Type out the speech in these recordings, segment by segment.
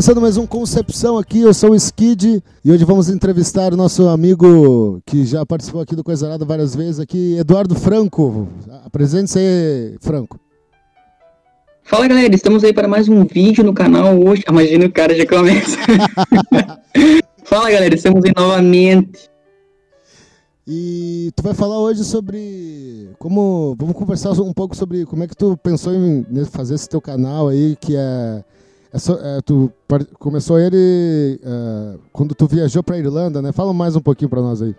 Começando mais um Concepção aqui, eu sou o Skid e hoje vamos entrevistar o nosso amigo que já participou aqui do Coisa Arada várias vezes aqui, Eduardo Franco. Apresente-se aí, Franco. Fala galera, estamos aí para mais um vídeo no canal hoje. Imagina o cara já começa. Fala galera, estamos aí novamente. E tu vai falar hoje sobre como. Vamos conversar um pouco sobre como é que tu pensou em fazer esse teu canal aí, que é. É, só, é tu começou ele é, quando tu viajou para Irlanda, né? Fala mais um pouquinho para nós aí.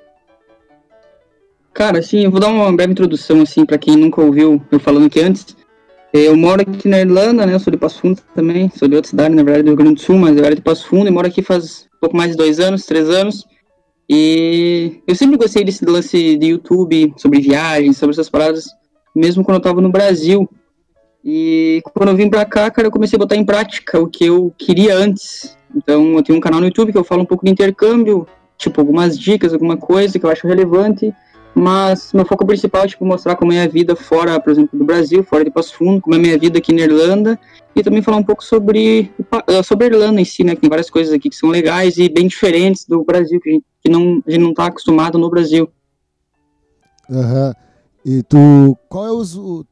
Cara, assim, eu vou dar uma breve introdução, assim, para quem nunca ouviu eu falando aqui antes. Eu moro aqui na Irlanda, né? Eu sou de Passo Fundo também. Sou de outra cidade, na verdade, do Rio Grande do Sul, mas eu era de Passo Fundo e moro aqui faz um pouco mais de dois anos, três anos. E eu sempre gostei desse lance de YouTube, sobre viagens, sobre essas paradas, mesmo quando eu tava no Brasil. E quando eu vim pra cá, cara, eu comecei a botar em prática o que eu queria antes. Então, eu tenho um canal no YouTube que eu falo um pouco de intercâmbio, tipo, algumas dicas, alguma coisa que eu acho relevante. Mas meu foco principal é tipo, mostrar como é a vida fora, por exemplo, do Brasil, fora de Passo Fundo, como é a minha vida aqui na Irlanda, e também falar um pouco sobre, eh, sobre a Irlanda em si, né? Que tem várias coisas aqui que são legais e bem diferentes do Brasil, que a gente, que não, a gente não tá acostumado no Brasil. Aham. Uhum. E tu, qual é o,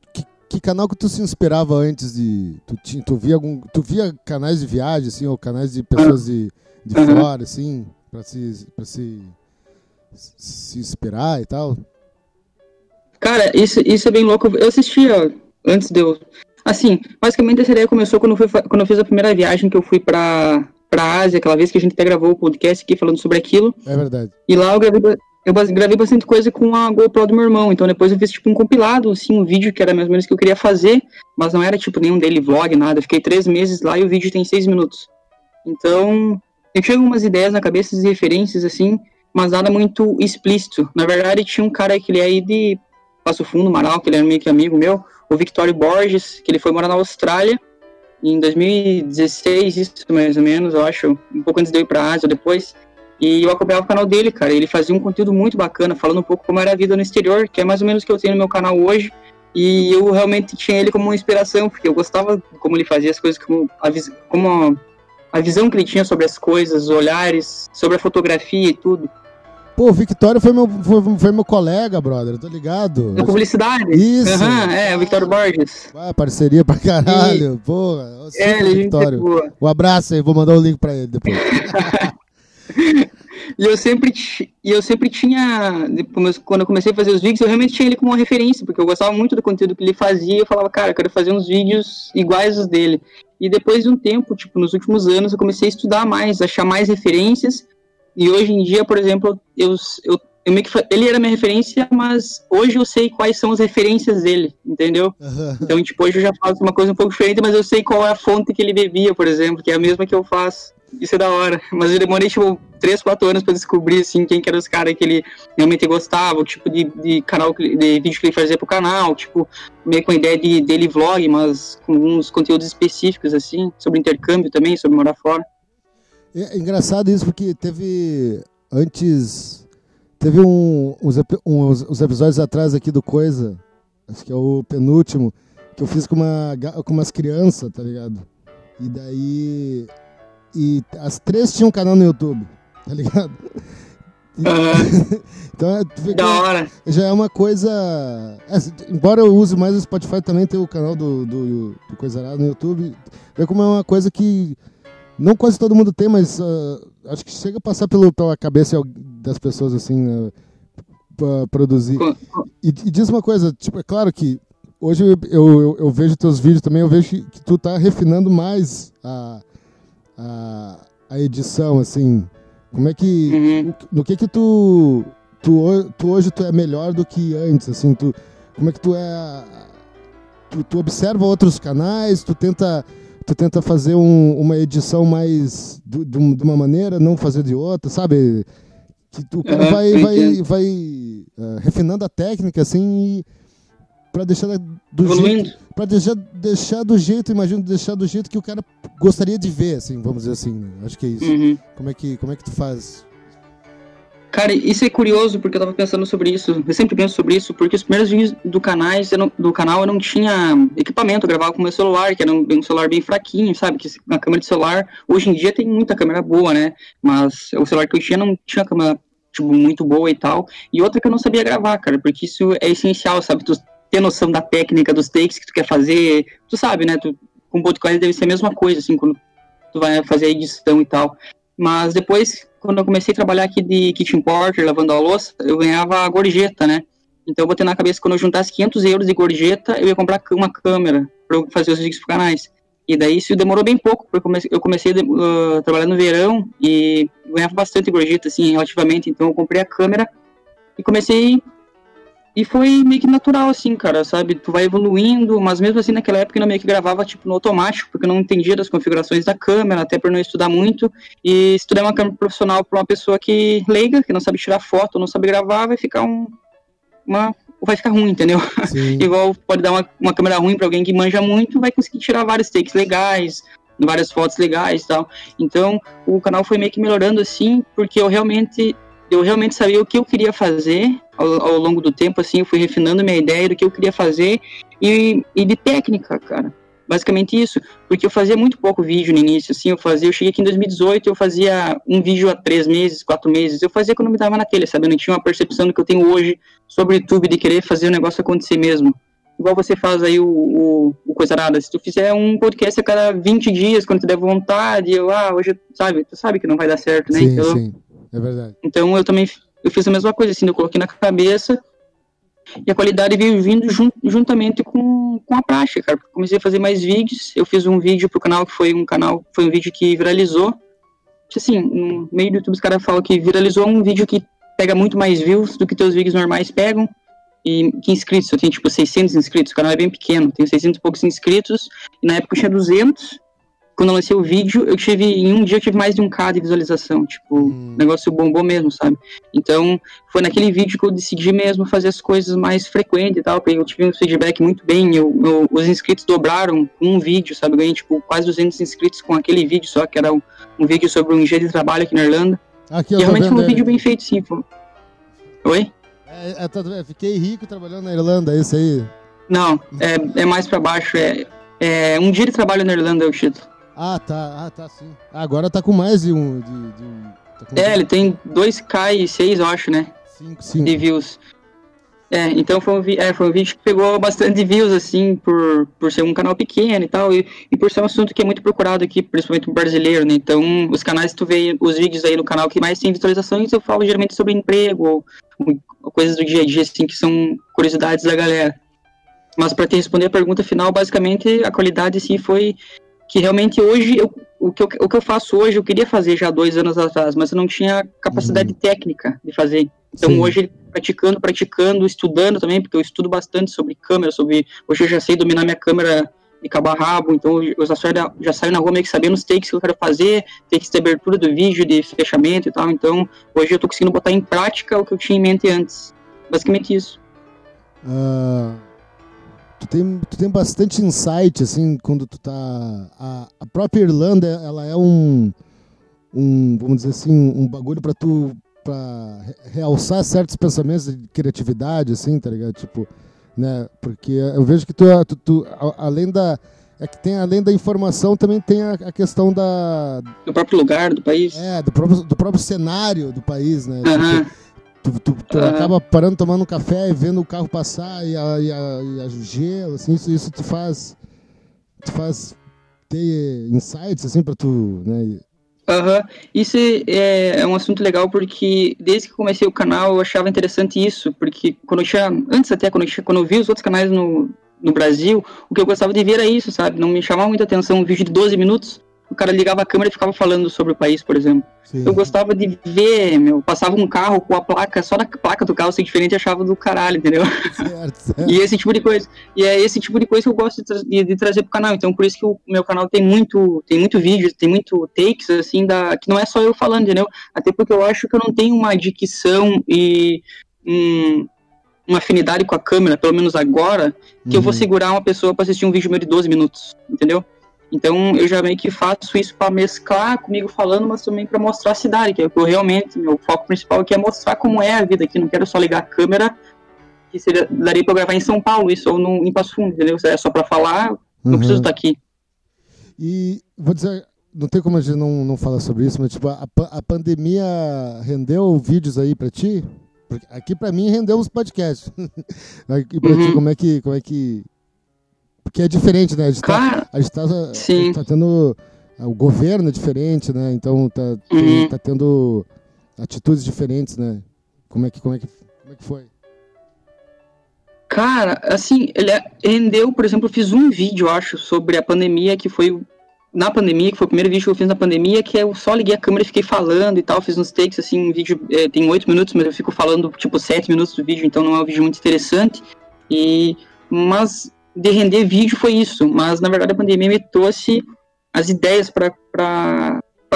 que, canal que tu se inspirava antes de, tu, tu via algum, tu via canais de viagem, assim, ou canais de pessoas de, de uhum. fora, assim, para se, pra se se inspirar e tal? Cara, isso, isso é bem louco. Eu assistia antes de eu. Assim, basicamente essa ideia começou quando eu, fui, quando eu fiz a primeira viagem que eu fui pra, pra Ásia, aquela vez que a gente até gravou o podcast aqui falando sobre aquilo. É verdade. E lá eu gravei, eu gravei bastante coisa com a GoPro do meu irmão. Então depois eu fiz tipo um compilado, assim, um vídeo que era mais ou menos que eu queria fazer, mas não era tipo nenhum daily vlog, nada. Eu fiquei três meses lá e o vídeo tem seis minutos. Então, eu tinha algumas ideias na cabeça e referências, assim, mas nada muito explícito. Na verdade, tinha um cara que ele é aí de Passo Fundo, Marau, que ele era meio que amigo meu, o Victório Borges, que ele foi morar na Austrália em 2016, isso mais ou menos, eu acho, um pouco antes de eu ir pra Ásia, depois. E eu acompanhava o canal dele, cara. Ele fazia um conteúdo muito bacana, falando um pouco como era a vida no exterior, que é mais ou menos o que eu tenho no meu canal hoje. E eu realmente tinha ele como uma inspiração, porque eu gostava como ele fazia as coisas, como a, como a visão que ele tinha sobre as coisas, os olhares, sobre a fotografia e tudo. Pô, o Victório foi meu, foi, foi, meu colega, brother, tô ligado. Na publicidade? Isso. Uhum, é, o Victório Borges. Ah, parceria pra caralho, e... porra. É, ele é Victório. Um abraço aí, vou mandar o link pra ele depois. e eu sempre, e eu sempre tinha, quando eu comecei a fazer os vídeos, eu realmente tinha ele como uma referência, porque eu gostava muito do conteúdo que ele fazia, eu falava, cara, eu quero fazer uns vídeos iguais os dele. E depois de um tempo, tipo, nos últimos anos, eu comecei a estudar mais, achar mais referências. E hoje em dia, por exemplo, eu, eu, eu meio que, ele era minha referência, mas hoje eu sei quais são as referências dele, entendeu? Uhum. Então, tipo, hoje eu já faço uma coisa um pouco diferente, mas eu sei qual é a fonte que ele bebia, por exemplo, que é a mesma que eu faço. Isso é da hora. Mas eu demorei, tipo, 3, 4 anos pra descobrir, assim, quem que eram os caras que ele realmente gostava, o tipo de, de canal, de vídeo que ele fazia pro canal, tipo, meio com a ideia de dele vlog, mas com alguns conteúdos específicos, assim, sobre intercâmbio também, sobre morar fora. É engraçado isso, porque teve, antes, teve um, uns, uns, uns episódios atrás aqui do Coisa, acho que é o penúltimo, que eu fiz com, uma, com umas crianças, tá ligado? E daí e as três tinham um canal no YouTube, tá ligado? Uhum. então, é, da hora. já é uma coisa. É, embora eu use mais o Spotify, também tem o canal do, do, do Coisa Arada no YouTube. Vê como é uma coisa que não quase todo mundo tem, mas uh, acho que chega a passar pelo, pela cabeça das pessoas assim, né, pra produzir. E, e, diz uma coisa, tipo, é claro que hoje eu, eu, eu vejo teus vídeos também, eu vejo que, que tu tá refinando mais a a, a edição, assim? Como é que. Uhum. No que que tu, tu. Tu hoje tu é melhor do que antes, assim? Tu, como é que tu é. Tu, tu observa outros canais, tu tenta. Tu tenta fazer um, uma edição mais de, de, uma maneira, não fazer de outra, sabe? Que tu, o cara uhum, vai, vai, vai uh, refinando a técnica, assim, e para deixar do Evoluindo. jeito para deixar, deixar do jeito imagino deixar do jeito que o cara gostaria de ver assim vamos dizer assim né? acho que é isso uhum. como é que como é que tu faz Cara, isso é curioso porque eu tava pensando sobre isso. Eu sempre penso sobre isso, porque os primeiros vídeos do, canais, não, do canal eu não tinha equipamento, eu gravava com meu celular, que era um, um, celular bem fraquinho, sabe? Que uma câmera de celular. Hoje em dia tem muita câmera boa, né? Mas o celular que eu tinha não tinha câmera tipo, muito boa e tal. E outra que eu não sabia gravar, cara, porque isso é essencial, sabe? Tu ter noção da técnica, dos takes que tu quer fazer. Tu sabe, né? Tu, com podcast deve ser a mesma coisa, assim, quando tu vai fazer a edição e tal. Mas depois, quando eu comecei a trabalhar aqui de kitchen porter, lavando a louça, eu ganhava gorjeta, né? Então eu botei na cabeça que quando eu juntasse 500 euros de gorjeta, eu ia comprar uma câmera para fazer os vídeos pro canais. E daí isso demorou bem pouco, porque eu comecei a uh, trabalhar no verão e ganhava bastante gorjeta, assim, relativamente. Então eu comprei a câmera e comecei e foi meio que natural, assim, cara, sabe? Tu vai evoluindo, mas mesmo assim naquela época eu meio que gravava, tipo, no automático, porque eu não entendia das configurações da câmera, até por não estudar muito. E se tu der uma câmera profissional pra uma pessoa que leiga, que não sabe tirar foto, não sabe gravar, vai ficar um. Uma, vai ficar ruim, entendeu? Igual pode dar uma, uma câmera ruim para alguém que manja muito, vai conseguir tirar vários takes legais, várias fotos legais e tal. Então, o canal foi meio que melhorando assim, porque eu realmente eu realmente sabia o que eu queria fazer ao, ao, longo do tempo, assim, eu fui refinando minha ideia do que eu queria fazer e, e de técnica, cara. Basicamente isso, porque eu fazia muito pouco vídeo no início, assim, eu fazia, eu cheguei aqui em 2018, eu fazia um vídeo a três meses, quatro meses, eu fazia quando me dava na telha, sabe, eu não tinha uma percepção do que eu tenho hoje sobre o YouTube, de querer fazer o negócio acontecer mesmo. Igual você faz aí o, o, o Coisa Nada, se tu fizer um podcast a cada 20 dias, quando tu der vontade, eu, ah, hoje, sabe, tu sabe que não vai dar certo, né? Sim, então, sim. É verdade. Então eu também eu fiz a mesma coisa, assim, eu coloquei na cabeça e a qualidade veio vindo jun, juntamente com, com a prática, cara. Comecei a fazer mais vídeos, eu fiz um vídeo pro canal que foi um canal, foi um vídeo que viralizou. Assim, no meio do YouTube os caras falam que viralizou um vídeo que pega muito mais views do que teus vídeos normais pegam. E que inscritos, eu tenho tipo 600 inscritos, o canal é bem pequeno, tenho 600 e poucos inscritos, e na época eu tinha 200, quando eu lancei o vídeo, eu tive, em um dia eu tive mais de um K de visualização, tipo, hum. o negócio bombou mesmo, sabe? Então, foi naquele vídeo que eu decidi mesmo fazer as coisas mais frequentes e tal, eu tive um feedback muito bem, eu, eu, os inscritos dobraram com um vídeo, sabe? Eu ganhei, tipo, quase 200 inscritos com aquele vídeo só, que era um, um vídeo sobre um engenho de trabalho aqui na Irlanda. Aqui, e realmente foi um vídeo bem feito, sim. Pô. Oi? É, é, fiquei rico trabalhando na Irlanda, é isso aí? Não, é, é mais pra baixo, é, é um dia de trabalho na Irlanda é o título. Ah, tá. Ah, tá, sim. Agora tá com mais de um. De, de, tá é, ele tem 2K e 6, eu acho, né? 5, 5. De views. É, então foi um, é, foi um vídeo que pegou bastante views, assim, por, por ser um canal pequeno e tal, e, e por ser um assunto que é muito procurado aqui, principalmente no brasileiro, né? Então, os canais, tu vê os vídeos aí no canal que mais tem visualizações, eu falo geralmente sobre emprego, ou, ou coisas do dia a dia, assim, que são curiosidades da galera. Mas para te responder a pergunta final, basicamente, a qualidade, assim, foi que realmente hoje, eu, o, que eu, o que eu faço hoje, eu queria fazer já dois anos atrás, mas eu não tinha capacidade uhum. técnica de fazer. Então Sim. hoje, praticando, praticando, estudando também, porque eu estudo bastante sobre câmera, sobre. Hoje eu já sei dominar minha câmera de cabo a rabo, então eu já saio, já saio na rua meio que sabendo os takes que eu quero fazer, takes de abertura do vídeo, de fechamento e tal. Então hoje eu tô conseguindo botar em prática o que eu tinha em mente antes. Basicamente isso. Uh tu tem, tu tem bastante insight, assim, quando tu tá... A, a própria Irlanda, ela é um, um, vamos dizer assim, um bagulho para tu para realçar certos pensamentos de criatividade, assim, tá ligado? Tipo, né? Porque eu vejo que tu, tu, tu além da é que tem além da informação também tem a, a, questão da do próprio lugar do país. É, do próprio, do próprio cenário do país, né? Uhum. Tipo, Tu, tu, tu uhum. acaba parando, tomando um café e vendo o carro passar e a, e a, e a gelo, assim, isso, isso te faz, te faz ter insights, assim, pra tu, né? Uhum. isso é, é, um assunto legal porque desde que comecei o canal eu achava interessante isso, porque quando eu tinha, antes até, quando eu, tinha, quando eu vi os outros canais no, no Brasil, o que eu gostava de ver era isso, sabe? Não me chamava muita atenção um vídeo de 12 minutos, o cara ligava a câmera e ficava falando sobre o país, por exemplo. Sim. Eu gostava de ver, meu, passava um carro com a placa, só da placa do carro ser diferente, achava do caralho, entendeu? Certo, certo. e esse tipo de coisa. E é esse tipo de coisa que eu gosto de, tra de, de, trazer pro canal. Então, por isso que o meu canal tem muito, tem muito vídeo, tem muito takes, assim, da, que não é só eu falando, entendeu? Até porque eu acho que eu não tenho uma dicção e um, uma afinidade com a câmera, pelo menos agora, que uhum. eu vou uhum. segurar uma pessoa para assistir um vídeo meu de 12 minutos, entendeu? Então eu já meio que faço isso para mesclar comigo falando, mas também para mostrar a cidade, que é o que eu realmente, meu foco principal aqui é mostrar como é a vida aqui. Não quero só ligar a câmera, que seria, daria para gravar em São Paulo, isso ou no, em Passo Fundo, entendeu? É só para falar, não uhum. preciso estar aqui. E vou dizer, não tem como a gente não, não falar sobre isso, mas tipo, a, a pandemia rendeu vídeos aí para ti? Porque aqui para mim rendeu os podcasts. aqui para uhum. ti, como é que como é que porque é diferente, né? A gente tá, a gente tá, tá tendo. O governo é diferente, né? Então tá, uhum. tá tendo atitudes diferentes, né? Como é que, como é que, como é que foi? Cara, assim, ele é, rendeu, por exemplo, eu fiz um vídeo, acho, sobre a pandemia, que foi na pandemia, que foi o primeiro vídeo que eu fiz na pandemia, que eu só liguei a câmera e fiquei falando e tal, fiz uns takes, assim, um vídeo é, tem oito minutos, mas eu fico falando, tipo, sete minutos do vídeo, então não é um vídeo muito interessante, e, mas de render vídeo foi isso, mas na verdade a pandemia me trouxe as ideias para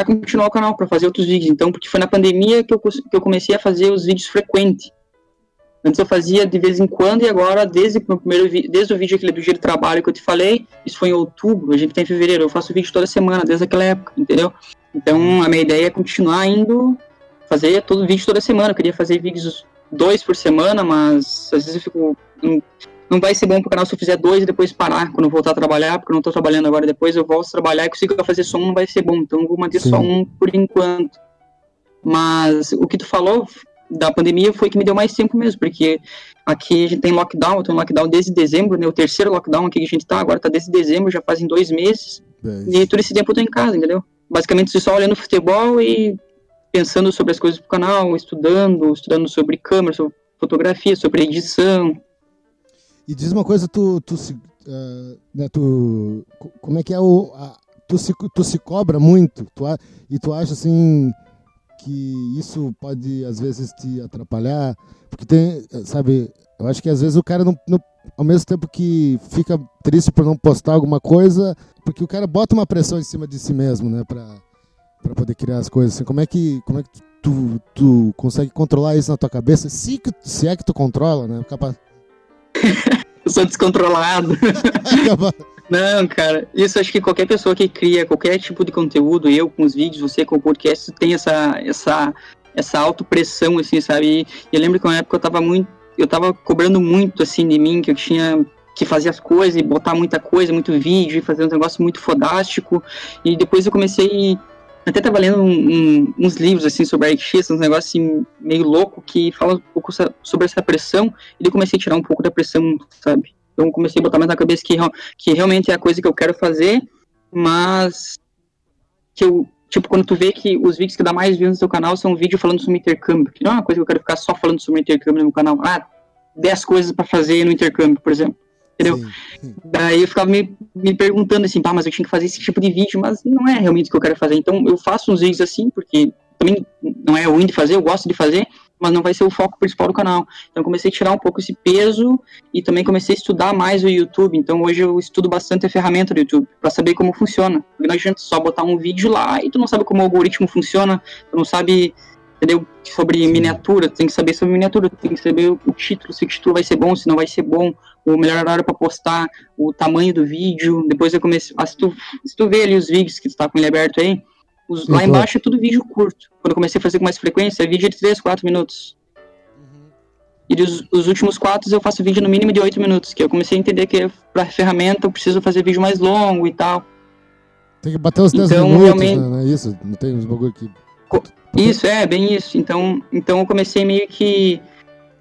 continuar o canal, para fazer outros vídeos. Então, porque foi na pandemia que eu, que eu comecei a fazer os vídeos frequentes. Antes eu fazia de vez em quando e agora, desde o primeiro desde o vídeo aquele do dia de trabalho que eu te falei, isso foi em outubro, a gente está em fevereiro, eu faço vídeo toda semana, desde aquela época, entendeu? Então, a minha ideia é continuar indo, fazer todo vídeo toda semana. Eu queria fazer vídeos dois por semana, mas às vezes eu fico não vai ser bom pro canal se eu fizer dois e depois parar quando eu voltar a trabalhar, porque eu não tô trabalhando agora, depois eu volto a trabalhar e consigo fazer só um, não vai ser bom, então eu vou manter Sim. só um por enquanto. Mas o que tu falou da pandemia foi que me deu mais tempo mesmo, porque aqui a gente tem lockdown, eu tô em lockdown desde dezembro, né, o terceiro lockdown aqui que a gente tá, agora tá desde dezembro, já fazem dois meses, e todo esse tempo eu tô em casa, entendeu? Basicamente só olhando futebol e pensando sobre as coisas pro canal, estudando, estudando sobre câmera, sobre fotografia, sobre edição, e diz uma coisa, tu, tu, uh, né, tu como é que é o, a, tu, se, tu se cobra muito tu, e tu acha assim que isso pode às vezes te atrapalhar, porque tem, sabe, eu acho que às vezes o cara não, não ao mesmo tempo que fica triste por não postar alguma coisa, porque o cara bota uma pressão em cima de si mesmo, né, para para poder criar as coisas. Assim, como é que como é que tu, tu consegue controlar isso na tua cabeça? Se, se é que tu controla, né? Capaz eu sou descontrolado. Não, cara, isso acho que qualquer pessoa que cria qualquer tipo de conteúdo, eu com os vídeos, você com o podcast, tem essa, essa, essa autopressão, assim, sabe? E eu lembro que uma época eu tava muito, eu tava cobrando muito, assim, de mim, que eu tinha que fazer as coisas e botar muita coisa, muito vídeo, e fazer um negócio muito fodástico. E depois eu comecei até tava lendo um, um, uns livros, assim, sobre RX, uns negócios, assim, meio louco, que falam um pouco sobre essa pressão, e eu comecei a tirar um pouco da pressão, sabe? Então comecei a botar mais na cabeça que, que realmente é a coisa que eu quero fazer, mas que eu, tipo, quando tu vê que os vídeos que dá mais views no seu canal são vídeos falando sobre intercâmbio, que não é uma coisa que eu quero ficar só falando sobre intercâmbio no meu canal. Ah, 10 coisas para fazer no intercâmbio, por exemplo entendeu? Sim. Daí eu ficava me, me perguntando assim, pá, mas eu tinha que fazer esse tipo de vídeo, mas não é realmente o que eu quero fazer. Então eu faço uns vídeos assim, porque também não é ruim de fazer, eu gosto de fazer, mas não vai ser o foco principal do canal. Então comecei a tirar um pouco esse peso e também comecei a estudar mais o YouTube. Então hoje eu estudo bastante a ferramenta do YouTube para saber como funciona. Porque não adianta só botar um vídeo lá e tu não sabe como o algoritmo funciona, tu não sabe entendeu? Sobre miniatura, tem que saber sobre miniatura, tem que saber o título, se o título vai ser bom, se não vai ser bom, o melhor horário para postar, o tamanho do vídeo. Depois eu comecei. Ah, se, tu, se tu vê ali os vídeos que tu tá com ele aberto aí, os, lá embaixo é tudo vídeo curto. Quando eu comecei a fazer com mais frequência, é vídeo de 3, 4 minutos. Uhum. E os, os, últimos quatro eu faço vídeo no mínimo de 8 minutos, que eu comecei a entender que para ferramenta eu preciso fazer vídeo mais longo e tal. Tem que bater os 10 então, minutos, realmente... né? Não é isso? Não tem uns bagulho aqui. Isso, é, bem isso. Então, então eu comecei meio que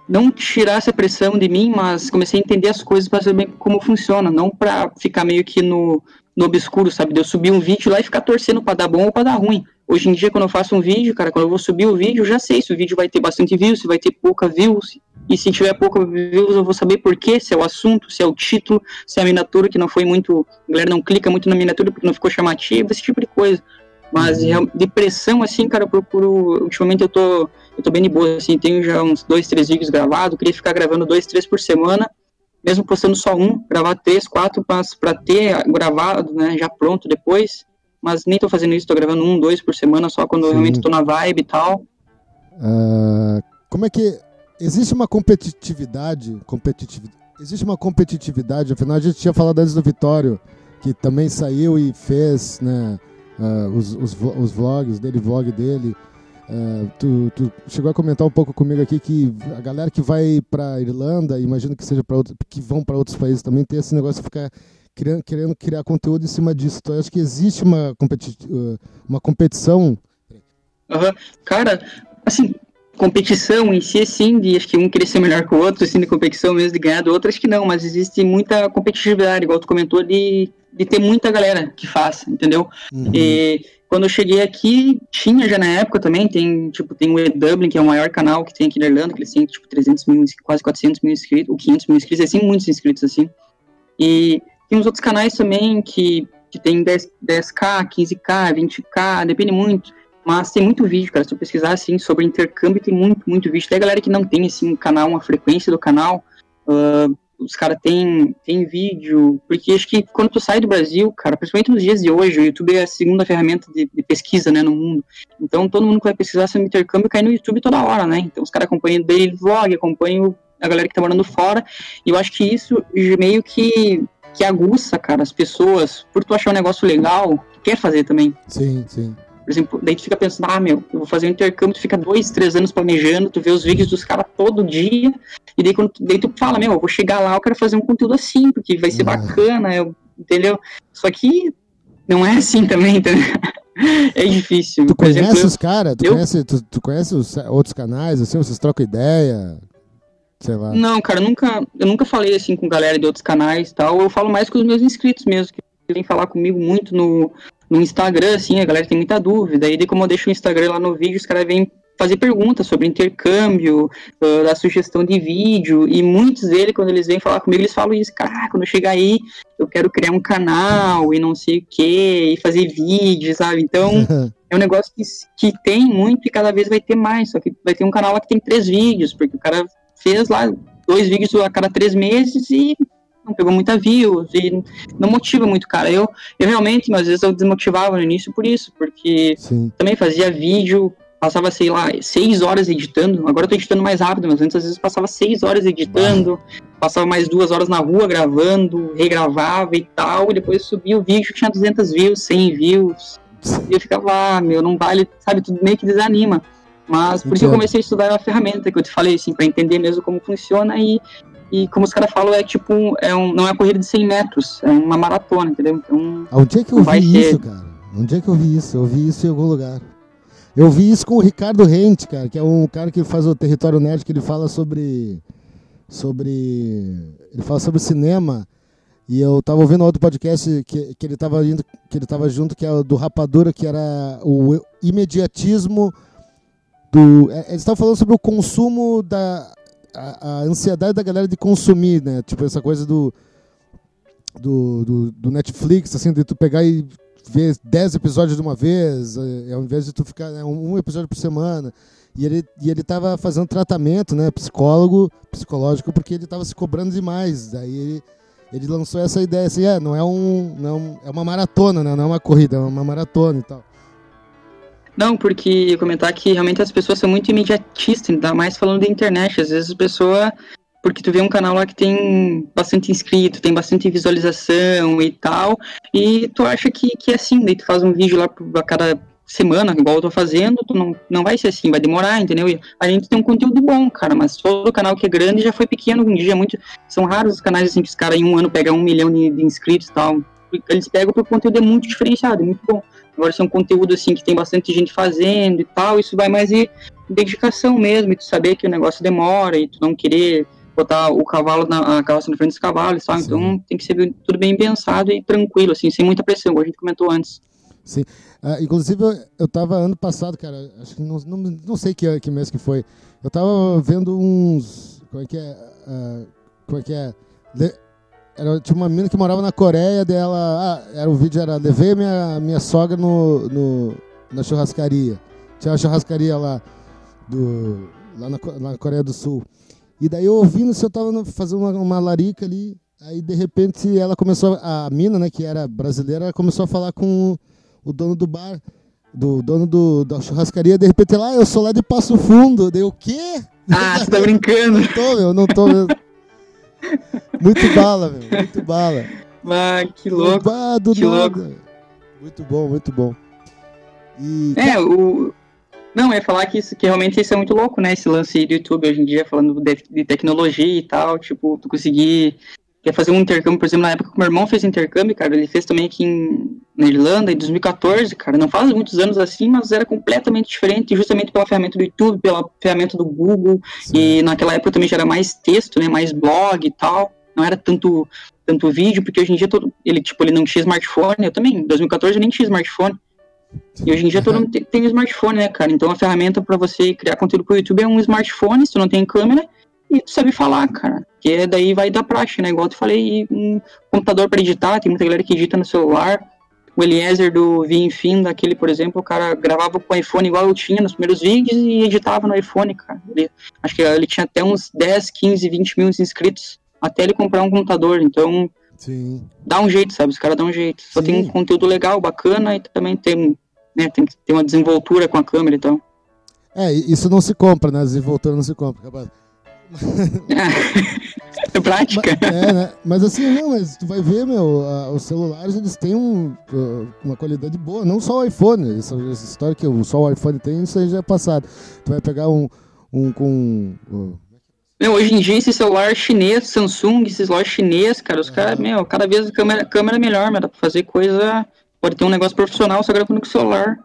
não tirar essa pressão de mim, mas comecei a entender as coisas para saber como funciona, não para ficar meio que no, no obscuro, sabe? De eu subir um vídeo lá e ficar torcendo para dar bom ou para dar ruim. Hoje em dia, quando eu faço um vídeo, cara, quando eu vou subir o vídeo, eu já sei se o vídeo vai ter bastante views, se vai ter pouca views. E se tiver pouca views, eu vou saber por quê, se é o assunto, se é o título, se é a miniatura que não foi muito. A galera não clica muito na miniatura porque não ficou chamativa, esse tipo de coisa. Mas uhum. depressão, assim, cara, eu procuro. Ultimamente eu tô, eu tô bem de boa, assim, tenho já uns dois, três vídeos gravados, queria ficar gravando dois, três por semana, mesmo postando só um, gravar três, quatro, para ter gravado, né, já pronto depois. Mas nem tô fazendo isso, tô gravando um, dois por semana, só quando Sim. eu realmente tô na vibe e tal. Uh, como é que. Existe uma competitividade, competitividade. Existe uma competitividade, afinal a gente tinha falado antes do Vitório que também saiu e fez né, uh, os, os, os, vlogs dele, vlog dele. Uh, tu, tu, chegou a comentar um pouco comigo aqui que a galera que vai para Irlanda, imagino que seja para que vão para outros países também, tem esse negócio de ficar querendo, querendo criar conteúdo em cima disso. Então, eu acho que existe uma, competi uma competição. Uhum. Cara, assim, competição em si, assim, de acho que um querer ser melhor que o outro, assim, de competição mesmo, de ganhar do outro, acho que não, mas existe muita competitividade, igual tu comentou, de, de ter muita galera que faça, entendeu? Uhum. E quando eu cheguei aqui, tinha já na época também, tem, tipo, tem o E-Dublin, que é o maior canal que tem aqui na Irlanda, que eles têm, tipo, 300 mil, quase 400 mil inscritos, ou 500 mil inscritos, assim, muitos inscritos, assim. E tem uns outros canais também que, que tem 10, 10k, 15k, 20k, depende muito. Mas tem muito vídeo, cara. Se tu pesquisar assim sobre intercâmbio, tem muito, muito vídeo. Tem a galera que não tem assim um canal, uma frequência do canal. Uh, os caras têm tem vídeo. Porque acho que quando tu sai do Brasil, cara, principalmente nos dias de hoje, o YouTube é a segunda ferramenta de, de pesquisa, né, no mundo. Então todo mundo que vai pesquisar sobre intercâmbio cai no YouTube toda hora, né? Então os caras acompanham daily vlog, acompanham a galera que tá morando fora. E eu acho que isso meio que, que aguça, cara, as pessoas, por tu achar um negócio legal, quer fazer também. Sim, sim. Por exemplo, daí tu fica pensando, ah, meu, eu vou fazer um intercâmbio, tu fica dois, três anos planejando, tu vê os vídeos dos caras todo dia, e daí, quando, daí tu fala, meu, eu vou chegar lá, eu quero fazer um conteúdo assim, porque vai ser uhum. bacana, eu, entendeu? Só que não é assim também, entendeu? é difícil. Tu conhece exemplo, os caras? Tu, eu... conhece, tu, tu conhece os outros canais, assim, vocês trocam ideia? Sei lá. Não, cara, eu nunca, eu nunca falei assim com galera de outros canais e tal. Eu falo mais com os meus inscritos mesmo, que vêm falar comigo muito no, no Instagram, assim, a galera tem muita dúvida. E daí, como eu deixo o Instagram lá no vídeo, os caras vêm fazer perguntas sobre intercâmbio, uh, da sugestão de vídeo, e muitos deles, quando eles vêm falar comigo, eles falam isso, cara, quando eu chegar aí, eu quero criar um canal e não sei o que, e fazer vídeos, sabe? Então, é um negócio que, que tem muito e cada vez vai ter mais, só que vai ter um canal lá que tem três vídeos, porque o cara fez lá dois vídeos a cada três meses e não pegou muita views e não motiva muito, cara. Eu, eu realmente, às vezes eu desmotivava no início por isso, porque Sim. também fazia vídeo, passava, sei lá, seis horas editando. Agora eu tô editando mais rápido, mas antes às vezes passava seis horas editando, passava mais duas horas na rua gravando, regravava e tal, e depois subia o vídeo, tinha 200 views, 100 views. E eu ficava, ah, meu, não vale, sabe, tudo meio que desanima. Mas por isso eu comecei a estudar a ferramenta que eu te falei, assim, para entender mesmo como funciona e e como os caras falam, é tipo, é um, não é uma corrida de 100 metros, é uma maratona, entendeu? Então, Onde é que eu vi isso, cara? Onde é que eu vi isso? Eu vi isso em algum lugar. Eu vi isso com o Ricardo Rente, cara, que é um cara que faz o Território Nerd, que ele fala sobre. sobre. Ele fala sobre cinema. E eu tava ouvindo outro podcast que, que ele tava indo, que ele tava junto, que é do Rapadura, que era o imediatismo do. É, eles estavam falando sobre o consumo da a, a, ansiedade da galera de consumir, né? Tipo, essa coisa do, do, do, do, Netflix, assim, de tu pegar e ver 10 episódios de uma vez, é, ao invés de tu ficar né, um, episódio por semana. E ele, e ele tava fazendo tratamento, né? Psicólogo, psicológico, porque ele tava se cobrando demais. Daí ele, ele lançou essa ideia assim, é, não é um. Não, é uma maratona, né? Não é uma corrida, é uma maratona e tal. Não, porque comentar que realmente as pessoas são muito imediatistas, ainda mais falando da internet. Às vezes a pessoa. Porque tu vê um canal lá que tem bastante inscrito, tem bastante visualização e tal, e tu acha que, que é assim, daí tu faz um vídeo lá a cada semana, igual eu tô fazendo, tu não, não vai ser assim, vai demorar, entendeu? A gente tem um conteúdo bom, cara, mas todo canal que é grande já foi pequeno um dia, muito, são raros os canais assim que os caras em um ano pegam um milhão de, de inscritos e tal, eles pegam porque o conteúdo é muito diferenciado, é muito bom. Agora, se é um conteúdo assim que tem bastante gente fazendo e tal, isso vai mais de dedicação mesmo, e tu saber que o negócio demora e tu não querer botar o cavalo na a carroça na frente dos cavalos, sabe? Então tem que ser tudo bem pensado e tranquilo, assim, sem muita pressão, como a gente comentou antes. Sim. Uh, inclusive, eu, eu tava ano passado, cara, acho que não, não, não sei que, que mês que foi. Eu tava vendo uns. Como é que é? Uh, como é que é? Le, era, tinha uma menina que morava na Coreia dela. Ah, era o vídeo era levei minha, minha sogra no, no, na churrascaria. Tinha uma churrascaria lá, do, lá, na, na Coreia do Sul. E daí eu ouvindo se eu tava fazendo uma, uma larica ali. Aí de repente ela começou, a mina, né, que era brasileira, ela começou a falar com o, o dono do bar, do dono do, da churrascaria. De repente lá, ah, eu sou lá de Passo Fundo. Deu o quê? Ah, você tá brincando? não tô, meu, não tô. Meu. Muito bala, meu. Muito bala. Ah, que louco. Bah, do que nada. louco. Muito bom, muito bom. E, É, o. Não, eu ia falar que, isso, que realmente isso é muito louco, né? Esse lance do YouTube hoje em dia, falando de, de tecnologia e tal, tipo, tu conseguir. Quer fazer um intercâmbio, por exemplo, na época que meu irmão fez intercâmbio, cara, ele fez também aqui em, na Irlanda, em 2014, cara, não faz muitos anos assim, mas era completamente diferente, justamente pela ferramenta do YouTube, pela ferramenta do Google, sim. e naquela época também já era mais texto, né, mais blog e tal, não era tanto tanto vídeo, porque hoje em dia todo, ele tipo, ele não tinha smartphone, eu também, em 2014 eu nem tinha smartphone. E hoje em dia todo mundo tem, tem smartphone, né, cara? Então a ferramenta para você criar conteúdo pro YouTube é um smartphone, se tu não tem câmera, e tu sabe falar, cara. Que daí vai dar praxe, né? Igual eu falei, um computador para editar, tem muita galera que edita no celular. O Eliezer do Vinfim, daquele, por exemplo, o cara gravava com o iPhone igual eu tinha nos primeiros vídeos e editava no iPhone, cara. Ele, acho que ele tinha até uns 10, 15, 20 mil inscritos até ele comprar um computador. Então, Sim. dá um jeito, sabe? Os caras dão um jeito. Só Sim. tem um conteúdo legal, bacana e também tem, né, tem que ter uma desenvoltura com a câmera então. É, e- isso não se compra, né? As desenvolturas não se compra, rapaz. é prática. Mas, é, né? Mas assim, não, mas tu vai ver, meu, a- os celulares eles têm um, uma qualidade boa, não só o iPhone. Essa, essa história que só o iPhone tem, isso aí já é passado. Tu vai pegar um, um com. uh, Meu, hoje em dia esse celular chinês, Samsung, esses lojas chinês, cara, os caras, meu, cada vez a câmera, câmera é melhor, mas dá pra fazer coisa. Pode ter um negócio profissional só gravando com o celular.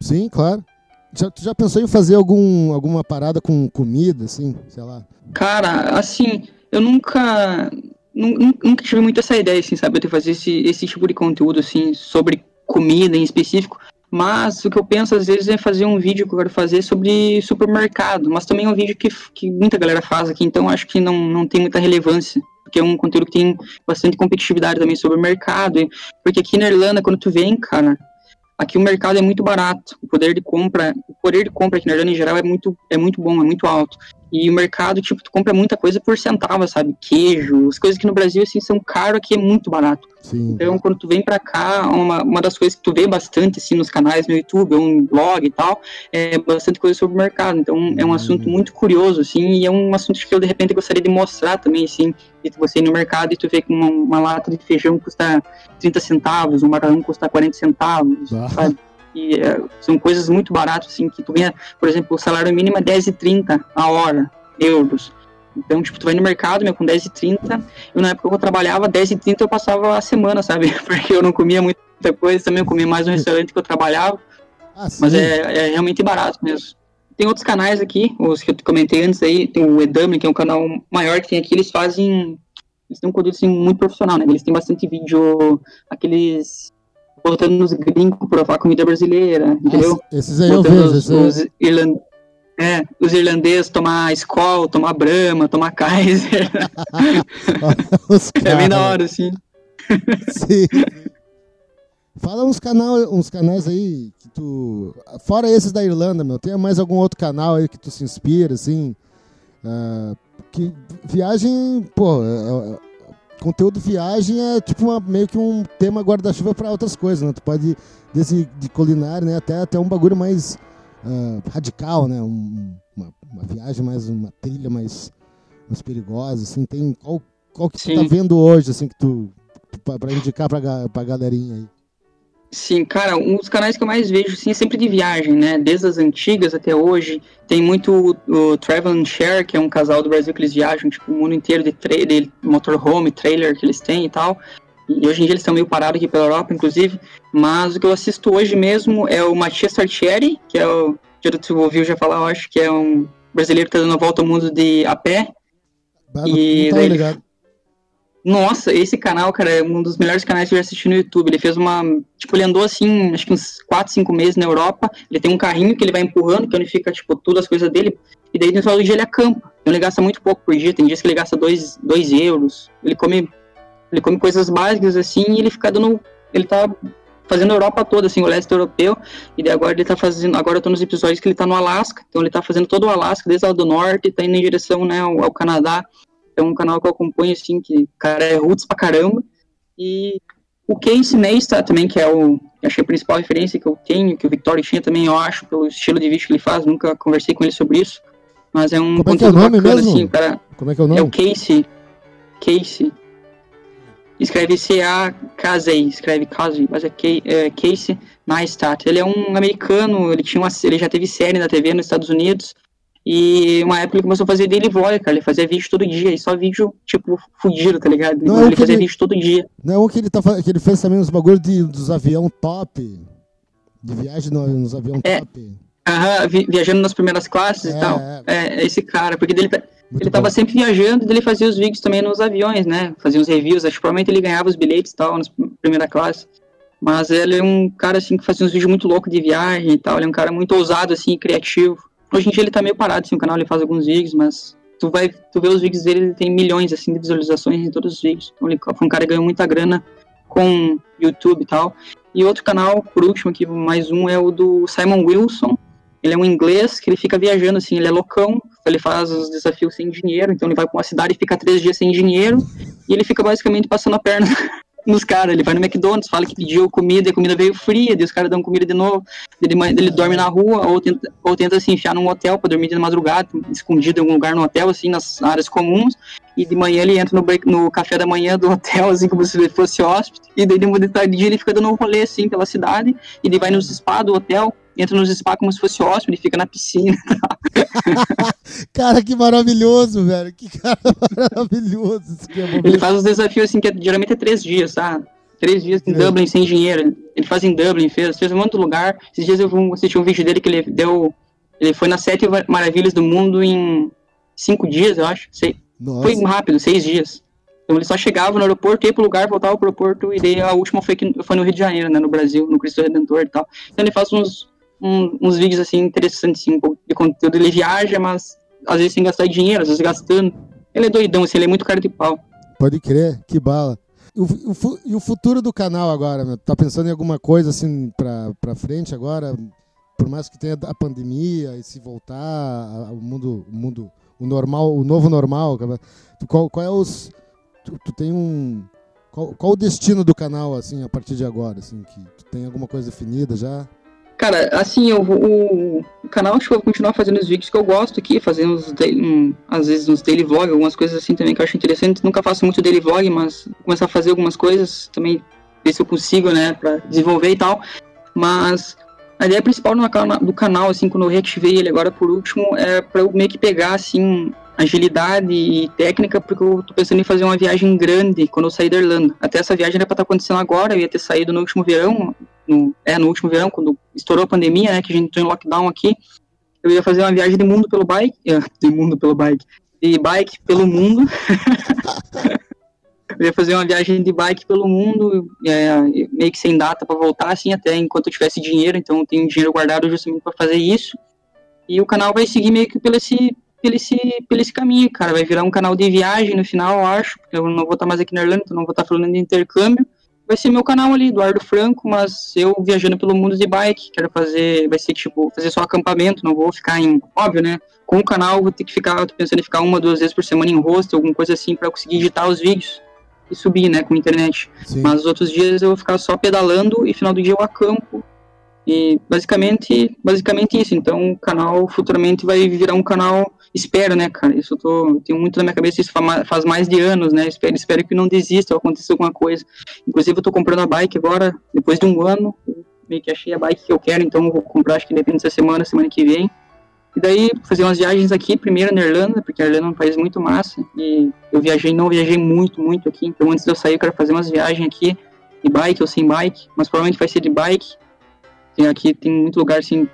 sim, claro. Já, tu já pensou em fazer algum, alguma parada com comida, assim, sei lá? Cara, assim, eu nunca. nu- nu- Nunca tive muito essa ideia, assim, sabe, de fazer esse, esse tipo de conteúdo, assim, sobre comida em específico. Mas o que eu penso às vezes é fazer um vídeo que eu quero fazer sobre supermercado. Mas também é um vídeo que, que muita galera faz aqui, então acho que não, não tem muita relevância. Porque é um conteúdo que tem bastante competitividade também sobre o mercado. Porque aqui na Irlanda, quando tu vem, cara, aqui o mercado é muito barato. O poder de compra, o poder de compra aqui na Irlanda em geral é muito, é muito bom, é muito alto. E o mercado, tipo, tu compra muita coisa por centavo, sabe? Queijo, as coisas que no Brasil, assim, são caras, aqui é muito barato. Sim. Então, quando tu vem pra cá, uma, uma das coisas que tu vê bastante, assim, nos canais no YouTube, ou um blog e tal, é bastante coisa sobre o mercado. Então, é um assunto muito curioso, assim, e é um assunto que eu, de repente, gostaria de mostrar também, assim, de você ir no mercado e tu vê que uma, uma lata de feijão custa 30 centavos, um macarrão custa 40 centavos, Ah. sabe? E é, são coisas muito baratas, assim, que tu ganha, por exemplo, o salário mínimo é 10,30 a hora, euros. Então, tipo, tu vai no mercado, meu, com 10,30, eu na época que eu trabalhava, 10,30 eu passava a semana, sabe? Porque eu não comia muita coisa, também eu comia mais no restaurante que eu trabalhava, Ah, mas é, é realmente barato mesmo. Tem outros canais aqui, os que eu comentei antes aí, tem o Edame, que é um canal maior que tem aqui, eles fazem, eles têm um conteúdo assim, muito profissional, né? Eles têm bastante vídeo, aqueles botando nos gringos provar comida brasileira, entendeu? Esses aí eu Botando vejo. os, os, irlan- é, os irlandeses tomar Skol, tomar Brahma, tomar Kaiser. É bem da hora, assim. Sim. Fala uns, canal, uns canais aí que tu. Fora esses da Irlanda, meu, tem mais algum outro canal aí que tu se inspira, assim? ah, que viagem, pô, é- é- conteúdo viagem é tipo uma- meio que um tema guarda-chuva para outras coisas, né? Tu pode, desde de culinária, né, até, até um bagulho mais ah, radical, né? Um- uma, uma viagem mais, uma trilha mais, mais perigosa, assim. Tem qual, qual que tu tá vendo hoje, assim, que tu. Pra indicar pra, ga- pra galerinha aí. Sim, cara, um dos canais que eu mais vejo, sim, é sempre de viagem, né? Desde as antigas até hoje. Tem muito o, o Travel and Share, que é um casal do Brasil que eles viajam, tipo, o mundo inteiro de, tra de motorhome, trailer que eles têm e tal. E hoje em dia eles estão meio parados aqui pela Europa, inclusive. Mas o que eu assisto hoje mesmo é o Matias Sartieri, que é o. Já tu ouviu já falar, eu acho, que é um brasileiro que tá dando a volta ao mundo de a pé. Bah, E não daí ligado. Nossa, esse canal, cara, é um dos melhores canais que eu já assisti no YouTube. Ele fez uma. Tipo, ele andou assim, acho que uns 4, 5 meses na Europa. Ele tem um carrinho que ele vai empurrando, que é onde fica, tipo, todas as coisas dele. E daí no final do dia ele acampa. Então ele gasta muito pouco por dia. Tem dias que ele gasta 2 euros. Ele come. Ele come coisas básicas assim e ele fica dando. Ele tá fazendo a Europa toda, assim, o leste europeu. E daí agora ele tá fazendo. Agora eu tô nos episódios que ele tá no Alasca. Então ele tá fazendo todo o Alasca, desde lá do norte, tá indo em direção, né, ao, ao Canadá. É um canal que eu acompanho, assim, que cara é roots pra caramba. E o Casey Neistat também, que é o, que é a principal referência que eu tenho, que o Victoria tinha também, eu acho, pelo estilo de vídeo que ele faz, nunca conversei com ele sobre isso. Mas é um Como é que é o conteúdo nome bacana, mesmo? assim, cara, Como é que é o é o nome? Casey. Casey. escreve C-A-Casey, escreve Casey, mas é, é Casey Neistat. Ele é um americano, ele, tinha uma, ele já teve série na TV nos Estados Unidos, e uma época ele começou a fazer daily vlog, cara. Ele fazia vídeo todo dia, e só vídeo, tipo, fudido, tá ligado? Não é ele fazia ele... vídeo todo dia. Não é o que ele, tá, que ele fez também uns bagulhos dos avião top. De viagem no, nos aviões é, top. Aham, vi, viajando nas primeiras classes é, e tal. É, é, esse cara, porque dele, ele tava bom. sempre viajando e ele fazia os vídeos também nos aviões, né? Fazia uns reviews, acho que provavelmente ele ganhava os bilhetes e tal, na primeira classe. Mas ele é um cara, assim, que fazia uns vídeos muito loucos de viagem e tal. Ele é um cara muito ousado, assim, criativo. Hoje em dia ele tá meio parado, assim, o canal ele faz alguns vídeos, mas tu vai, tu vê os vídeos dele, ele tem milhões, assim, de visualizações em todos os vídeos. Então ele foi um cara que ganhou muita grana com YouTube e tal. E outro canal, por último aqui, mais um, é o do Simon Wilson. Ele é um inglês que ele fica viajando, assim, ele é loucão, ele faz os desafios sem dinheiro, então ele vai pra uma cidade e fica três dias sem dinheiro, e ele fica basicamente passando a perna nos caras. Ele vai no McDonald's, fala que pediu comida e a comida veio fria, daí os caras dão comida de novo. Ele, ele dorme na rua ou tenta, ou tenta se enfiar num hotel para dormir de madrugada, escondido em algum lugar no hotel, assim, nas áreas comuns. E de manhã ele entra no, break, no café da manhã do hotel, assim, como se ele fosse hóspede. E daí de tarde ele fica dando um rolê, assim, pela cidade. E ele vai nos spas do hotel, entra nos spas como se fosse hóspede, fica na piscina. cara, que maravilhoso, velho. Que cara maravilhoso. Ele faz os desafios assim, que é, geralmente é três dias, tá? Três dias em é. Dublin sem dinheiro. Ele faz em Dublin, fez, fez um monte de lugar. Esses dias eu assisti um vídeo dele que ele deu. Ele foi nas sete maravilhas do mundo em cinco dias, eu acho. Sei. Nossa. Foi rápido, seis dias. Então ele só chegava no aeroporto, ia pro lugar, voltava pro aeroporto, e daí a última foi, que, foi no Rio de Janeiro, né, no Brasil, no Cristo Redentor e tal. Então ele faz uns, um, uns vídeos assim interessantes, assim, um pouco de conteúdo. Ele viaja, mas às vezes sem gastar dinheiro, às vezes gastando. Ele é doidão, assim, ele é muito cara de pau. Pode crer, que bala. O, o, e o futuro do canal agora, meu? Tá pensando em alguma coisa assim pra, pra frente agora? Por mais que tenha a pandemia e se voltar o mundo, o mundo, o normal, o novo normal, qual, qual é os. Tu, tu tem um. Qual, qual o destino do canal, assim, a partir de agora, assim, que tu tem alguma coisa definida já? Cara, assim, eu, o, o canal acho que eu vou continuar fazendo os vídeos que eu gosto aqui, fazendo uns um, às vezes uns daily vlog, algumas coisas assim também que eu acho interessante. Nunca faço muito daily vlog, mas começar a fazer algumas coisas também, ver se eu consigo, né, pra desenvolver e tal. Mas a ideia principal do, canal, assim, quando eu reativei ele agora por último, é pra eu meio que pegar, assim, agilidade e técnica, porque eu tô pensando em fazer uma viagem grande quando eu sair da Irlanda. Até essa viagem era pra estar tá acontecendo agora, eu ia ter saído no último verão, no, é, no último verão, quando estourou a pandemia, né, que a gente entrou em lockdown aqui, eu ia fazer uma viagem de mundo pelo bike, de mundo pelo bike, de bike pelo mundo. eu ia fazer uma viagem de bike pelo mundo, é, meio que sem data para voltar, assim, até enquanto eu tivesse dinheiro, então eu tenho dinheiro guardado justamente para fazer isso. E o canal vai seguir meio que pelo esse, pelo esse, pelo esse caminho, cara. Vai virar um canal de viagem no final, eu acho, porque eu não vou estar mais aqui na Irlanda, então não vou estar falando de intercâmbio vai ser meu canal ali, Eduardo Franco, mas eu viajando pelo mundo de bike, quero fazer, vai ser tipo, fazer só acampamento, não vou ficar em, óbvio, né? Com o canal vou ter que ficar, tô pensando em ficar uma, duas vezes por semana em rosto, alguma coisa assim, para conseguir editar os vídeos e subir, né, com a internet. Sim. Mas os outros dias eu vou ficar só pedalando e final do dia eu acampo. E basicamente, basicamente isso. Então o canal futuramente vai virar um canal espero, né, cara, isso eu tô, tenho muito na minha cabeça, isso faz mais de anos, né, espero, espero que não desista aconteça alguma coisa. Inclusive eu tô comprando a bike agora, depois de um ano, meio que achei a bike que eu quero, então eu vou comprar, acho que depende dessa semana, semana que vem. E daí fazer umas viagens aqui, primeiro na Irlanda, porque a Irlanda é um país muito massa, e eu viajei, não viajei muito, muito aqui, então antes de eu sair eu quero fazer umas viagens aqui, de bike ou sem bike, mas provavelmente vai ser de bike. Tem aqui, tem muito lugar assim,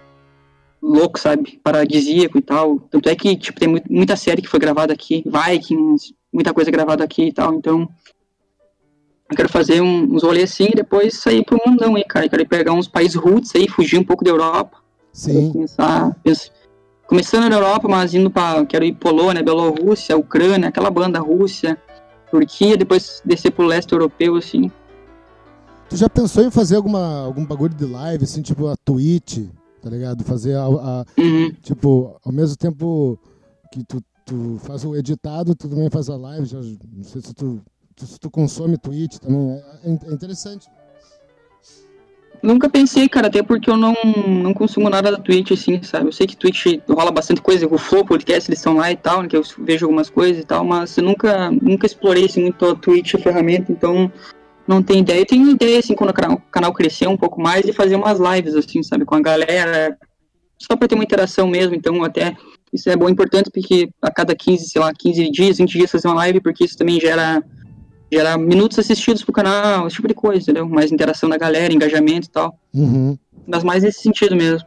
louco, sabe? Paradisíaco e tal. Tanto é que, tipo, tem muita série que foi gravada aqui, Vikings, muita coisa gravada aqui e tal, então eu quero fazer um, uns rolês assim e depois sair pro mundão aí, cara. Eu quero pegar uns países roots aí, fugir um pouco da Europa. Sim. Começar, começando na Europa, mas indo pra. Quero ir Polônia, Bielorrússia, Ucrânia, aquela banda Rússia, Turquia, depois descer pro leste europeu, assim. Tu já pensou em fazer alguma, algum bagulho de live, assim, tipo a Twitch? Tá ligado? Fazer a, a uhum. tipo, ao mesmo tempo que tu, tu faz o editado, tu também faz a live, já, não sei se tu, tu, se tu consome Twitch também, é, é, é interessante. Nunca pensei, cara, até porque eu não, não consumo nada da Twitch, assim, sabe? Eu sei que Twitch rola bastante coisa, o Flow Podcast, eles estão lá e tal, né, que eu vejo algumas coisas e tal, mas eu nunca, nunca explorei, assim, muito a Twitch, a ferramenta, então não tenho ideia. Eu tenho ideia, assim, quando o canal crescer um pouco mais, de fazer umas lives, assim, sabe, com a galera, só pra ter uma interação mesmo, então até isso é bom, importante, porque a cada 15, sei lá, 15 dias, 20 dias fazer uma live, porque isso também gera gerar minutos assistidos pro canal, esse tipo de coisa, entendeu? Mais interação da galera, engajamento e tal. Uhum. Mas mais nesse sentido mesmo.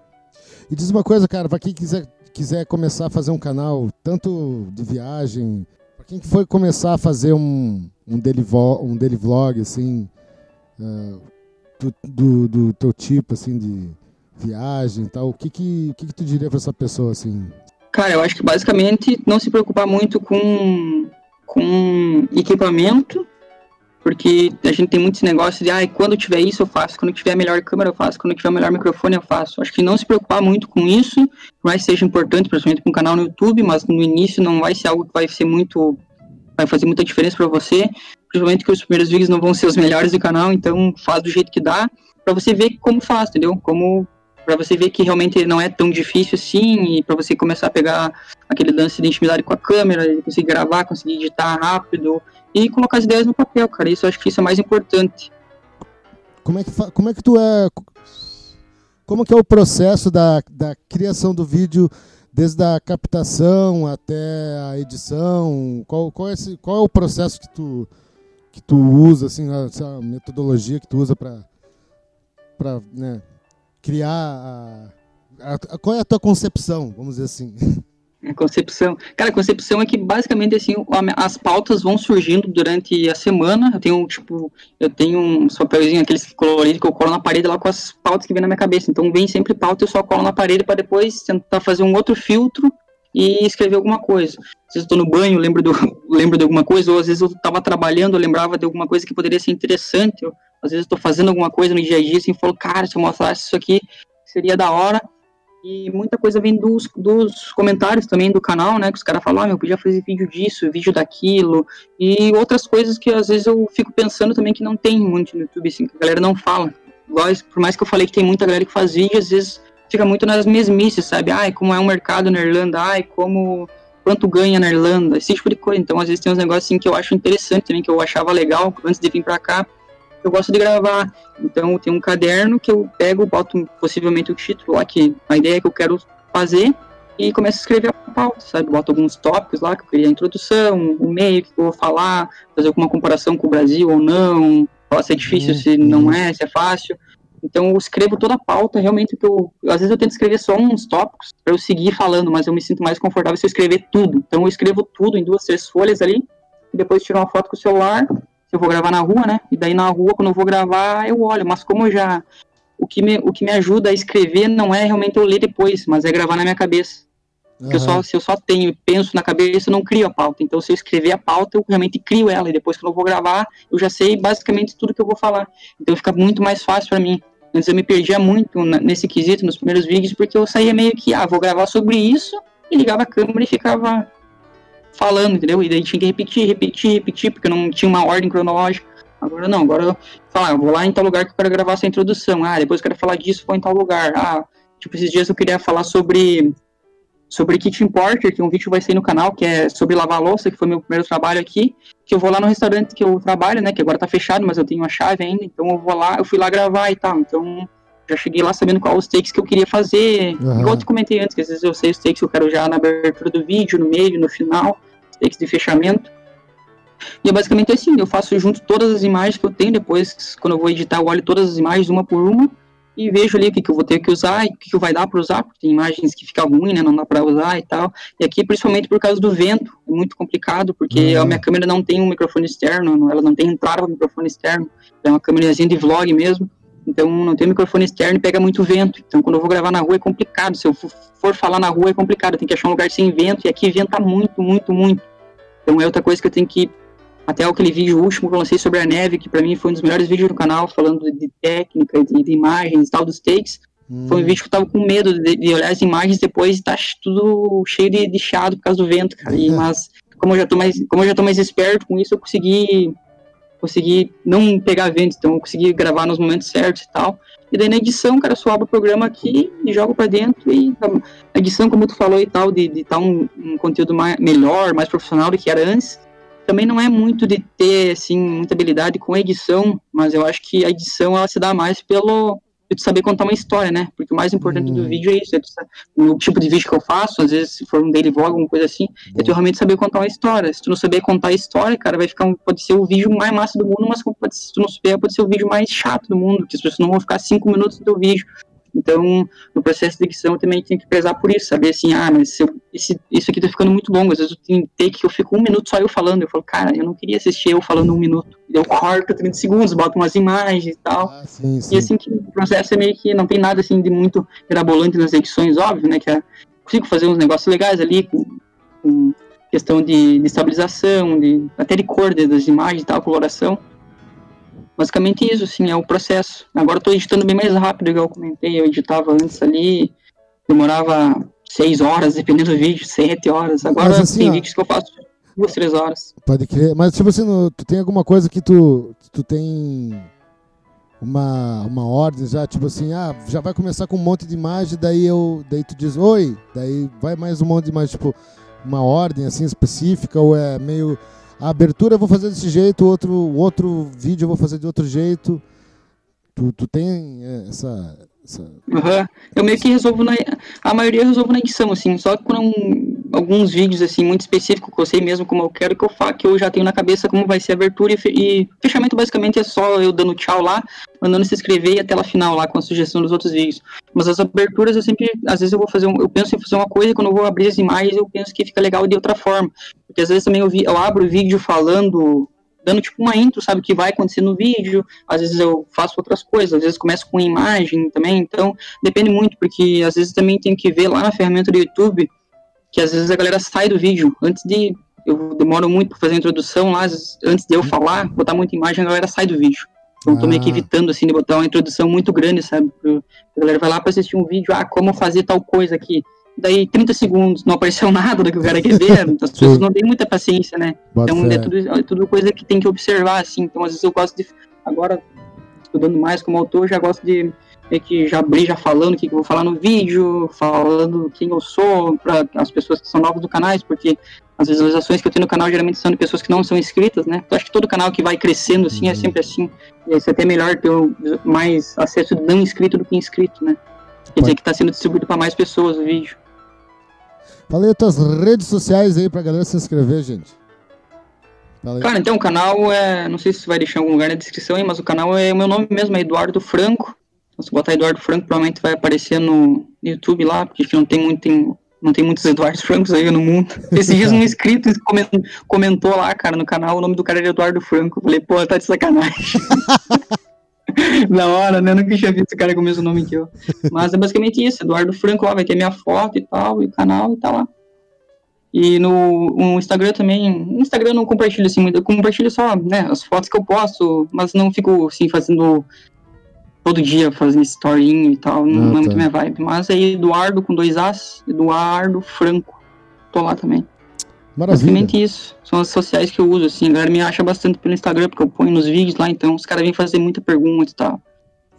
E diz uma coisa, cara, pra quem quiser, quiser começar a fazer um canal, tanto de viagem, quem foi começar a fazer um, um, daily, um daily vlog, assim, uh, do, do, do, teu tipo, assim, de viagem e tal, o que que, que que tu diria pra essa pessoa, assim? Cara, eu acho que basicamente não se preocupar muito com com equipamento, porque a gente tem muitos negócios de, ah, quando tiver isso eu faço, quando tiver a melhor câmera eu faço, quando tiver o melhor microfone eu faço. Acho que não se preocupar muito com isso, por mais seja importante, principalmente para um canal no YouTube, mas no início não vai ser algo que vai ser muito, vai fazer muita diferença para você, principalmente que os primeiros vídeos não vão ser os melhores do canal, então faz do jeito que dá, para você ver como faz, entendeu? Como para você ver que realmente não é tão difícil assim e para você começar a pegar aquele lance de intimidade com a câmera, conseguir gravar, conseguir editar rápido e colocar as ideias no papel, cara. Isso eu acho que isso é mais importante. Como é que como é que tu é como que é o processo da, da criação do vídeo desde a captação até a edição? Qual, qual, é, esse, qual é o processo que tu que tu usa assim, a, metodologia que tu usa para para né, criar a, a, qual é a tua concepção, vamos dizer assim? A concepção. Cara, a concepção é que basicamente assim, as pautas vão surgindo durante a semana. Eu tenho, tipo, eu tenho um papelzinho, aqueles coloridos que eu colo na parede lá com as pautas que vem na minha cabeça. Então vem sempre pauta, eu só colo na parede para depois tentar fazer um outro filtro e escrever alguma coisa. Às vezes eu tô no banho, lembro, do, lembro de alguma coisa, ou às vezes eu estava trabalhando, eu lembrava de alguma coisa que poderia ser interessante. Eu, às vezes eu tô fazendo alguma coisa no dia a dia assim, falo, cara, se eu mostrasse isso aqui, seria da hora. E muita coisa vem dos, dos comentários também do canal, né? Que os caras falam, ah, eu podia fazer vídeo disso, vídeo daquilo. E outras coisas que às vezes eu fico pensando também que não tem muito no YouTube, assim, que a galera não fala. por mais que eu falei que tem muita galera que faz vídeo, às vezes fica muito nas mesmices, sabe? Ai, como é um mercado na Irlanda, ai, como quanto ganha na Irlanda, esse tipo de coisa. Então, às vezes tem uns negócios assim que eu acho interessante também, que eu achava legal antes de vir para cá eu gosto de gravar. Então tem um caderno que eu pego, boto possivelmente o título lá, que a ideia que eu quero fazer, e começo a escrever a pauta, sabe? Boto alguns tópicos lá, que eu queria a introdução, o meio que eu vou falar, fazer alguma comparação com o Brasil ou não, se é difícil, se não uhum. é, se é fácil. Então eu escrevo toda a pauta, realmente, que eu, às vezes eu tento escrever só uns tópicos para eu seguir falando, mas eu me sinto mais confortável se eu escrever tudo. Então eu escrevo tudo em duas, três folhas ali, e depois tiro uma foto com o celular, eu vou gravar na rua, né? E daí na rua, quando eu vou gravar, eu olho. Mas como eu já. O que me, o que me ajuda a escrever não é realmente eu ler depois, mas é gravar na minha cabeça. Porque uhum. eu só, se eu só tenho penso na cabeça, eu não crio a pauta. Então, se eu escrever a pauta, eu realmente crio ela. E depois, quando eu vou gravar, eu já sei basicamente tudo que eu vou falar. Então, fica muito mais fácil para mim. Antes eu me perdia muito nesse quesito, nos primeiros vídeos, porque eu saía meio que, ah, vou gravar sobre isso, e ligava a câmera e ficava falando, entendeu? E daí tinha que repetir, repetir, repetir, porque não tinha uma ordem cronológica. Agora não, agora eu falar, eu vou lá em tal lugar que eu quero gravar essa introdução. Ah, depois eu quero falar disso, vou em tal lugar. Ah, tipo, esses dias eu queria falar sobre sobre Kitchen Porter, que um vídeo vai sair no canal, que é sobre lavar louça, que foi meu primeiro trabalho aqui, que eu vou lá no restaurante que eu trabalho, né, que agora tá fechado, mas eu tenho a chave ainda, então eu vou lá, eu fui lá gravar e tal, então já cheguei lá sabendo qual os takes que eu queria fazer, uhum. igual eu te comentei antes, que às vezes eu sei os takes que eu quero já na abertura do vídeo, no meio, no final, takes de fechamento. E é basicamente assim, eu faço junto todas as imagens que eu tenho, depois, quando eu vou editar, eu olho todas as imagens uma por uma e vejo ali o que, que eu vou ter que usar e o que, que vai dar para usar, porque tem imagens que ficam ruim, né, não dá para usar e tal. E aqui, principalmente por causa do vento, é muito complicado, porque uhum. a minha câmera não tem um microfone externo, ela não tem entrada para microfone externo, é uma câmerazinha de vlog mesmo, então não tem microfone externo e pega muito vento. Então quando eu vou gravar na rua é complicado, se eu for falar na rua é complicado, tem que achar um lugar sem vento, e aqui venta muito, muito, muito. Então é outra coisa que eu tenho que. Até aquele vídeo último que eu lancei sobre a neve, que para mim foi um dos melhores vídeos do canal, falando de técnica, de, de imagens e tal, dos takes. Hum. Foi um vídeo que eu tava com medo de, de olhar as imagens depois e tá tudo cheio de, de chiado por causa do vento, cara. E, mas como eu já tô mais, como eu já tô mais esperto com isso, eu consegui consegui não pegar vento, então eu consegui gravar nos momentos certos e tal. E daí na edição, cara, abro o programa aqui e jogo para dentro. E a edição, como tu falou e tal, de estar tá um, um, conteúdo mais, melhor, mais profissional do que era antes, também não é muito de ter, assim, muita habilidade com edição, mas eu acho que a edição, ela se dá mais pelo de tu saber contar uma história, né? Porque o mais importante hum. do vídeo é isso, é o tipo de vídeo que eu faço, às vezes se for um daily vlog, alguma coisa assim, Bom. é tu realmente saber contar uma história. Se tu não saber contar a história, cara, vai ficar um, pode ser o vídeo mais massa do mundo, mas pode, se tu não souber, pode ser o vídeo mais chato do mundo, que as pessoas não vão ficar cinco minutos no teu vídeo. Então, no processo de edição, eu também tenho que prezar por isso, saber assim, ah, mas eu, esse, isso aqui tá ficando muito longo. Às vezes eu tenho take que eu fico um minuto só eu falando. Eu falo, cara, eu não queria assistir eu falando um minuto. Eu corto 30 segundos, boto umas imagens e tal. Ah, sim, sim. E assim que o processo é meio que não tem nada assim de muito mirabolante nas edições, óbvio, né? Que é, consigo fazer uns negócios legais ali com, com questão de, de, estabilização, de, até de cor das imagens e tal, coloração. Basicamente isso, assim, é o processo. Agora tô editando bem mais rápido, igual eu comentei. Eu editava antes ali, demorava seis horas, dependendo do vídeo, sete horas. Agora Mas, assim, tem ó, vídeos que eu faço duas, três horas. Pode crer. Mas, tipo assim, tu tem alguma coisa que tu, tu tem uma, uma ordem já, tipo assim, ah, já vai começar com um monte de imagem, daí eu, daí tu diz, oi, daí vai mais um monte de imagem, tipo, uma ordem assim específica, ou é meio a abertura eu vou fazer desse jeito, outro, outro vídeo eu vou fazer de outro jeito. Tu, tu tem é, essa. essa... Uhum. Eu meio que resolvo na. A maioria eu resolvo na edição, assim. Só que quando um, alguns vídeos, assim, muito específicos, que eu sei mesmo como eu quero que eu faça, que eu já tenho na cabeça como vai ser a abertura e, e fechamento basicamente é só eu dando tchau lá, mandando se inscrever e a tela final lá com a sugestão dos outros vídeos. Mas as aberturas eu sempre, às vezes eu vou fazer, um, eu penso em fazer uma coisa e quando eu vou abrir as imagens eu penso que fica legal de outra forma. Porque às vezes também eu, vi, eu abro o vídeo falando dando tipo uma intro, sabe, o que vai acontecer no vídeo, às vezes eu faço outras coisas, às vezes começo com imagem também, então depende muito, porque às vezes também tem que ver lá na ferramenta do YouTube que às vezes a galera sai do vídeo antes de. Eu demoro muito para fazer a introdução lá, antes de eu falar, botar muita imagem, a galera sai do vídeo. Então ah. tô meio que ah. evitando, assim, de botar uma introdução muito grande, sabe? A galera vai lá para assistir um vídeo, ah, como fazer tal coisa aqui. Daí 30 segundos não apareceu nada do que o cara quer ver, as pessoas não têm muita paciência, né? Então é tudo, é tudo coisa que tem que observar, assim. Então às vezes eu gosto de. Agora, estudando mais como autor, já gosto de meio que já abrir já falando o que, que eu vou falar no vídeo, falando quem eu sou para as pessoas que são novas do canal, porque as visualizações que eu tenho no canal geralmente são de pessoas que não são inscritas, né? Eu acho que todo canal que vai crescendo assim é uhum. é sempre assim. E é até melhor ter mais acesso de não inscrito do que inscrito, né? Quer dizer que está sendo distribuído para mais pessoas o vídeo. Fala aí as tuas redes sociais aí pra galera se inscrever, gente. Cara, então o canal é. Não sei se vai deixar em algum lugar na descrição aí, mas o canal é o meu nome mesmo, é Eduardo Franco. Se botar Eduardo Franco, provavelmente vai aparecer no YouTube lá, porque não tem muito. Tem, não tem muitos Eduardo Francos aí no mundo. Esses dias um inscrito comentou lá, cara, no canal, o nome do cara era Eduardo Franco. Eu falei, pô, tá de sacanagem. da hora, né? Eu nunca tinha visto esse cara com o mesmo nome que eu. Mas é basicamente isso, Eduardo Franco, ó, vai ter minha foto e tal, e o canal e tá lá. E no, no Instagram também, no Instagram eu não compartilho assim muito, eu compartilho só, né, as fotos que eu posto, mas não fico assim fazendo todo dia fazendo storyinho e tal, não, ah, não é muito tá. minha vibe. Mas aí Eduardo com dois As, Eduardo Franco, tô lá também. Maravilha. Basicamente isso. São as sociais que eu uso, assim. A galera me acha bastante pelo Instagram, porque eu ponho nos vídeos lá, então os caras vêm fazer muita pergunta e tal.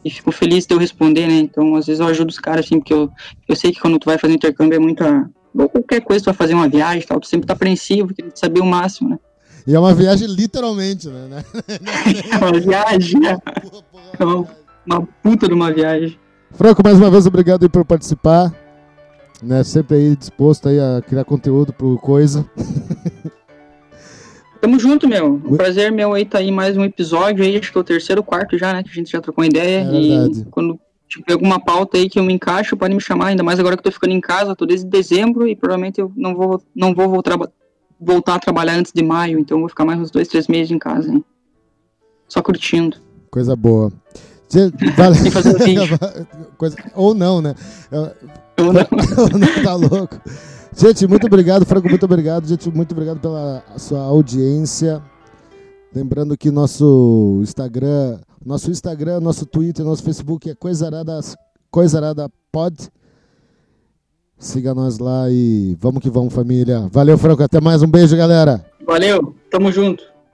E fico feliz de eu responder, né? Então, às vezes eu ajudo os caras, assim, porque eu, eu sei que quando tu vai fazer intercâmbio é muita. Ou qualquer coisa, tu vai fazer uma viagem e tal, tu sempre tá apreensivo, querendo saber o máximo, né? E é uma viagem literalmente, né? é uma viagem, né? É uma, uma puta de uma viagem. Franco, mais uma vez, obrigado por participar. Né, sempre aí disposto aí a criar conteúdo pro Coisa. Tamo junto, meu. Um prazer meu aí tá aí mais um episódio aí, acho que é o terceiro, quarto já, né? Que a gente já trocou ideia. É e verdade. quando tiver alguma pauta aí que eu me encaixo, pode me chamar, ainda mais agora que eu tô ficando em casa, tô desde dezembro e provavelmente eu não vou, não vou voltar, voltar a trabalhar antes de maio, então vou ficar mais uns dois, três meses em casa, hein? Só curtindo. Coisa boa. Vale... Coisa... Ou não, né? Ou não. Ou não, tá louco. Gente, muito obrigado, Franco, muito obrigado. Gente, muito obrigado pela sua audiência. Lembrando que nosso Instagram, nosso Instagram, nosso Twitter, nosso Facebook é Coisarada, Coisarada Pod. Siga nós lá e vamos que vamos, família. Valeu, Franco. Até mais. Um beijo, galera. Valeu. Tamo junto.